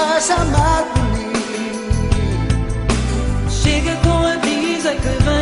a chamar por mim. Chega com a brisa que vem.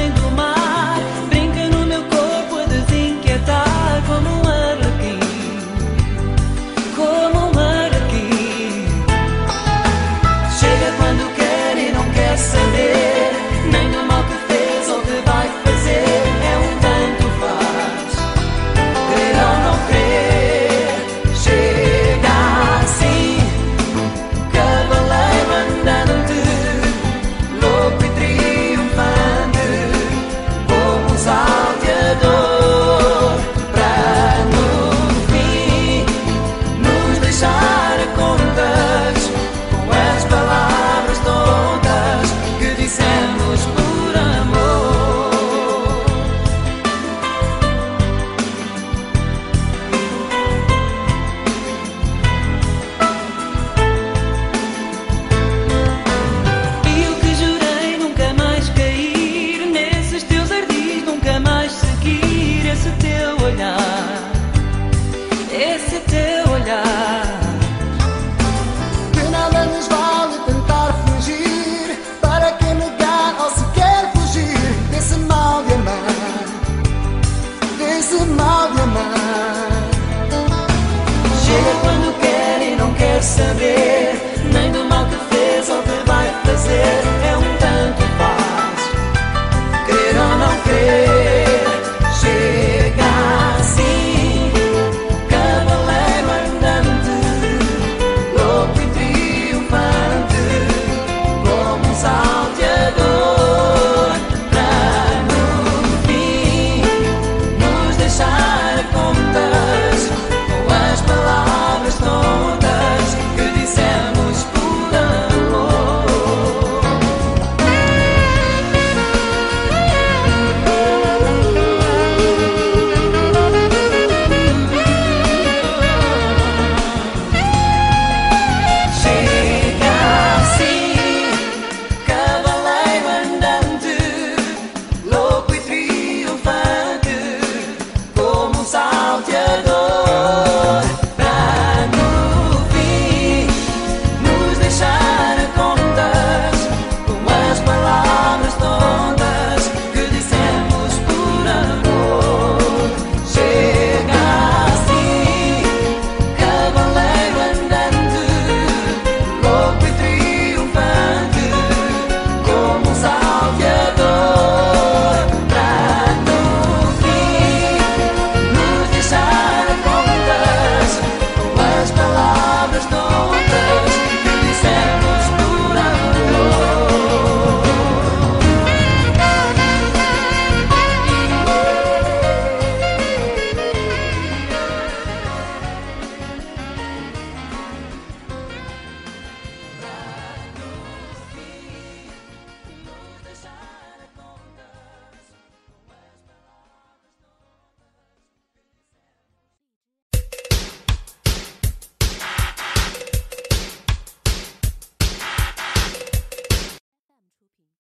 Amar. Chega quando quer e não quer saber